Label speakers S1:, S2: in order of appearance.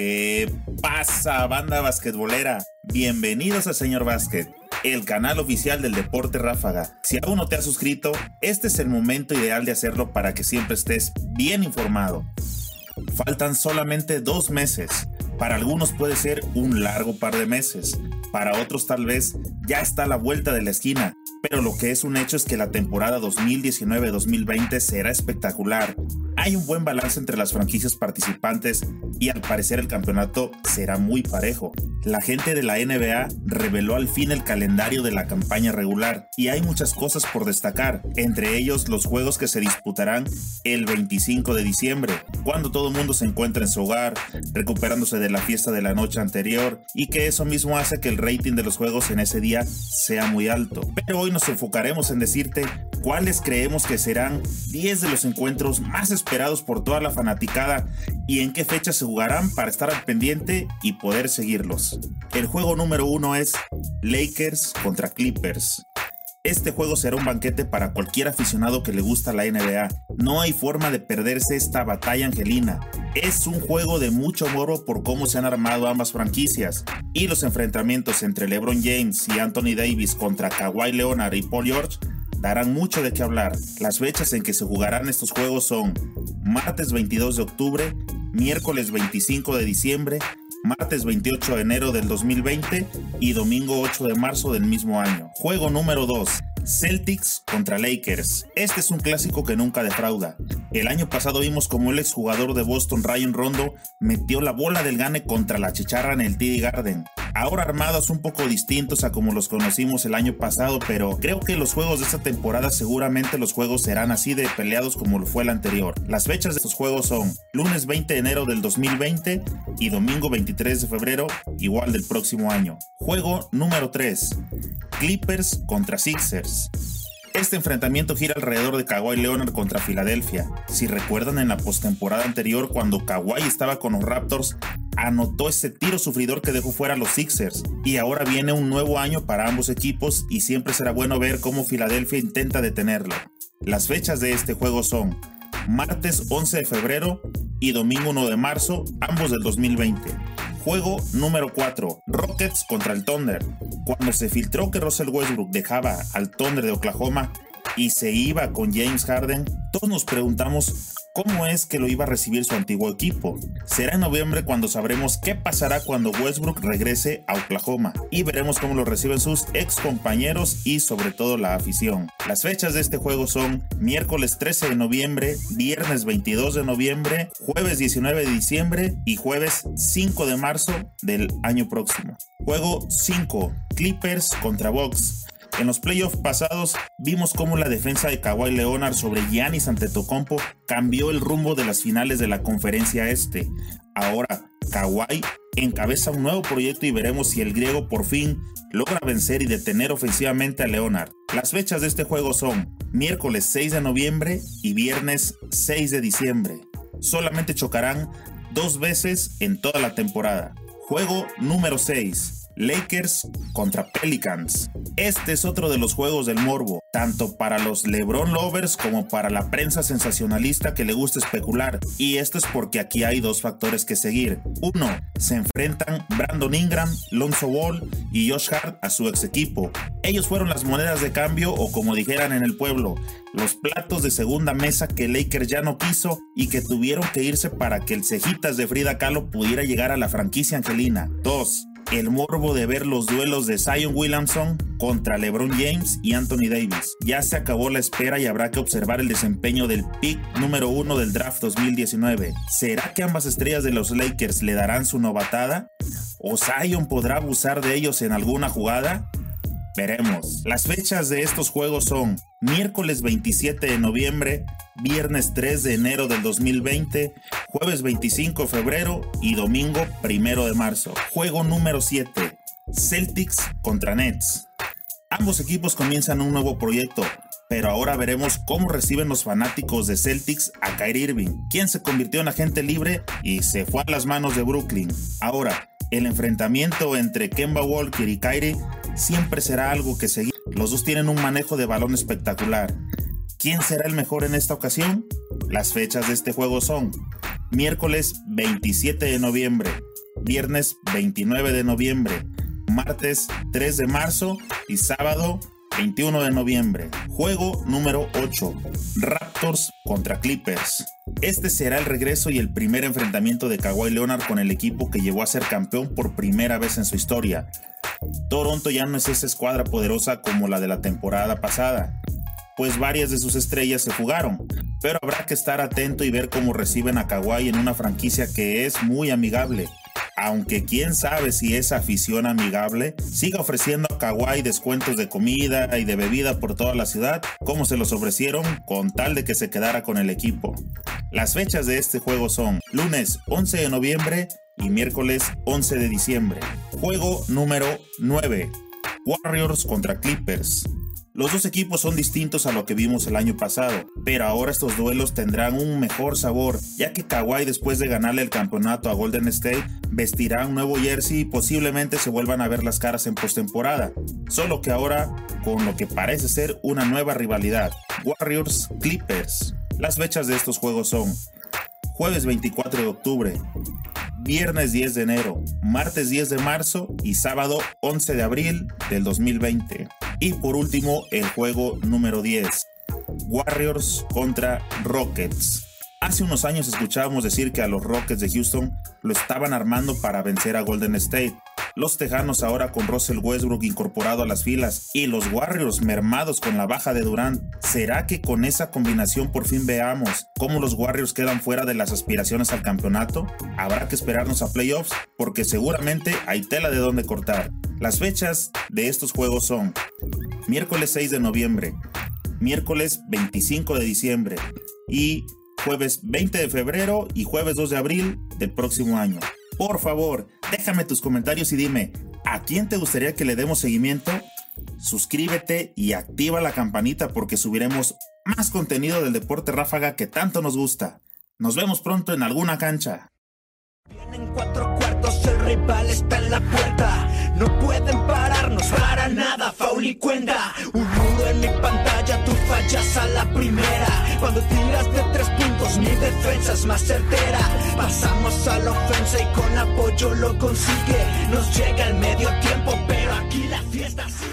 S1: ¿Qué pasa, banda basquetbolera? Bienvenidos a Señor Básquet, el canal oficial del deporte ráfaga. Si aún no te has suscrito, este es el momento ideal de hacerlo para que siempre estés bien informado. Faltan solamente dos meses. Para algunos puede ser un largo par de meses. Para otros tal vez ya está a la vuelta de la esquina. Pero lo que es un hecho es que la temporada 2019-2020 será espectacular. Hay un buen balance entre las franquicias participantes y al parecer el campeonato será muy parejo. La gente de la NBA reveló al fin el calendario de la campaña regular y hay muchas cosas por destacar, entre ellos los juegos que se disputarán el 25 de diciembre, cuando todo el mundo se encuentra en su hogar, recuperándose de la fiesta de la noche anterior y que eso mismo hace que el rating de los juegos en ese día sea muy alto. Pero hoy nos enfocaremos en decirte cuáles creemos que serán 10 de los encuentros más esperados por toda la fanaticada y en qué fecha se jugarán para estar al pendiente y poder seguirlos. El juego número uno es Lakers contra Clippers. Este juego será un banquete para cualquier aficionado que le gusta la NBA. No hay forma de perderse esta batalla angelina. Es un juego de mucho morbo por cómo se han armado ambas franquicias. Y los enfrentamientos entre LeBron James y Anthony Davis contra Kawhi Leonard y Paul George darán mucho de qué hablar. Las fechas en que se jugarán estos juegos son martes 22 de octubre, miércoles 25 de diciembre, martes 28 de enero del 2020 y domingo 8 de marzo del mismo año. Juego número 2. Celtics contra Lakers. Este es un clásico que nunca defrauda. El año pasado vimos como el exjugador de Boston Ryan Rondo metió la bola del gane contra la chicharra en el TD Garden. Ahora armados un poco distintos a como los conocimos el año pasado, pero creo que los juegos de esta temporada seguramente los juegos serán así de peleados como lo fue el anterior. Las fechas de estos juegos son lunes 20 de enero del 2020 y domingo 23 de febrero igual del próximo año. Juego número 3. Clippers contra Sixers. Este enfrentamiento gira alrededor de Kawhi Leonard contra Filadelfia. Si recuerdan en la postemporada anterior cuando Kawhi estaba con los Raptors, anotó ese tiro sufridor que dejó fuera a los Sixers. Y ahora viene un nuevo año para ambos equipos y siempre será bueno ver cómo Filadelfia intenta detenerlo. Las fechas de este juego son martes 11 de febrero y domingo 1 de marzo, ambos del 2020. Juego número 4, Rockets contra el Thunder. Cuando se filtró que Russell Westbrook dejaba al Thunder de Oklahoma y se iba con James Harden, todos nos preguntamos cómo es que lo iba a recibir su antiguo equipo. Será en noviembre cuando sabremos qué pasará cuando Westbrook regrese a Oklahoma y veremos cómo lo reciben sus ex compañeros y sobre todo la afición. Las fechas de este juego son miércoles 13 de noviembre, viernes 22 de noviembre, jueves 19 de diciembre y jueves 5 de marzo del año próximo. Juego 5, Clippers contra Bucks. En los playoffs pasados vimos cómo la defensa de Kawhi Leonard sobre Giannis Antetokounmpo cambió el rumbo de las finales de la conferencia este. Ahora Kawhi encabeza un nuevo proyecto y veremos si el griego por fin logra vencer y detener ofensivamente a Leonard. Las fechas de este juego son miércoles 6 de noviembre y viernes 6 de diciembre. Solamente chocarán dos veces en toda la temporada. Juego número 6. Lakers contra Pelicans. Este es otro de los juegos del morbo, tanto para los LeBron lovers como para la prensa sensacionalista que le gusta especular. Y esto es porque aquí hay dos factores que seguir. Uno, se enfrentan Brandon Ingram, Lonzo Wall y Josh Hart a su ex equipo. Ellos fueron las monedas de cambio o como dijeran en el pueblo, los platos de segunda mesa que Lakers ya no quiso y que tuvieron que irse para que el cejitas de Frida Kahlo pudiera llegar a la franquicia angelina. 2 el morbo de ver los duelos de Zion Williamson contra LeBron James y Anthony Davis. Ya se acabó la espera y habrá que observar el desempeño del pick número uno del draft 2019. ¿Será que ambas estrellas de los Lakers le darán su novatada? ¿O Zion podrá abusar de ellos en alguna jugada? Veremos. Las fechas de estos juegos son miércoles 27 de noviembre, viernes 3 de enero del 2020, jueves 25 de febrero y domingo 1 de marzo. Juego número 7. Celtics contra Nets. Ambos equipos comienzan un nuevo proyecto, pero ahora veremos cómo reciben los fanáticos de Celtics a Kyrie Irving, quien se convirtió en agente libre y se fue a las manos de Brooklyn. Ahora, el enfrentamiento entre Kemba Walker y Kyrie siempre será algo que seguir. Los dos tienen un manejo de balón espectacular. ¿Quién será el mejor en esta ocasión? Las fechas de este juego son miércoles 27 de noviembre, viernes 29 de noviembre, martes 3 de marzo y sábado 21 de noviembre. Juego número 8. Raptors contra Clippers. Este será el regreso y el primer enfrentamiento de Kawhi Leonard con el equipo que llevó a ser campeón por primera vez en su historia. Toronto ya no es esa escuadra poderosa como la de la temporada pasada, pues varias de sus estrellas se fugaron, pero habrá que estar atento y ver cómo reciben a Kawhi en una franquicia que es muy amigable aunque quién sabe si esa afición amigable siga ofreciendo a Kawhi descuentos de comida y de bebida por toda la ciudad, como se los ofrecieron con tal de que se quedara con el equipo. Las fechas de este juego son lunes 11 de noviembre y miércoles 11 de diciembre. Juego número 9. Warriors contra Clippers. Los dos equipos son distintos a lo que vimos el año pasado, pero ahora estos duelos tendrán un mejor sabor, ya que Kawhi después de ganarle el campeonato a Golden State vestirá un nuevo jersey y posiblemente se vuelvan a ver las caras en postemporada, solo que ahora con lo que parece ser una nueva rivalidad, Warriors Clippers. Las fechas de estos juegos son jueves 24 de octubre, viernes 10 de enero, martes 10 de marzo y sábado 11 de abril del 2020. Y por último, el juego número 10, Warriors contra Rockets. Hace unos años escuchábamos decir que a los Rockets de Houston lo estaban armando para vencer a Golden State. Los Tejanos ahora con Russell Westbrook incorporado a las filas y los Warriors mermados con la baja de Durant. ¿Será que con esa combinación por fin veamos cómo los Warriors quedan fuera de las aspiraciones al campeonato? Habrá que esperarnos a playoffs porque seguramente hay tela de donde cortar. Las fechas de estos juegos son miércoles 6 de noviembre, miércoles 25 de diciembre y jueves 20 de febrero y jueves 2 de abril del próximo año. Por favor, déjame tus comentarios y dime, ¿a quién te gustaría que le demos seguimiento? Suscríbete y activa la campanita porque subiremos más contenido del deporte ráfaga que tanto nos gusta. Nos vemos pronto en alguna cancha.
S2: Vienen cuatro cuartos, el rival está en la puerta. No pueden pararnos para nada, faul y cuenta. Un muro en mi pantalla, tú fallas a la primera. Cuando tiras de tres puntos, mi defensa es más certera. Pasamos a la ofensa y con apoyo lo consigue. Nos llega el medio tiempo, pero aquí la fiesta sigue.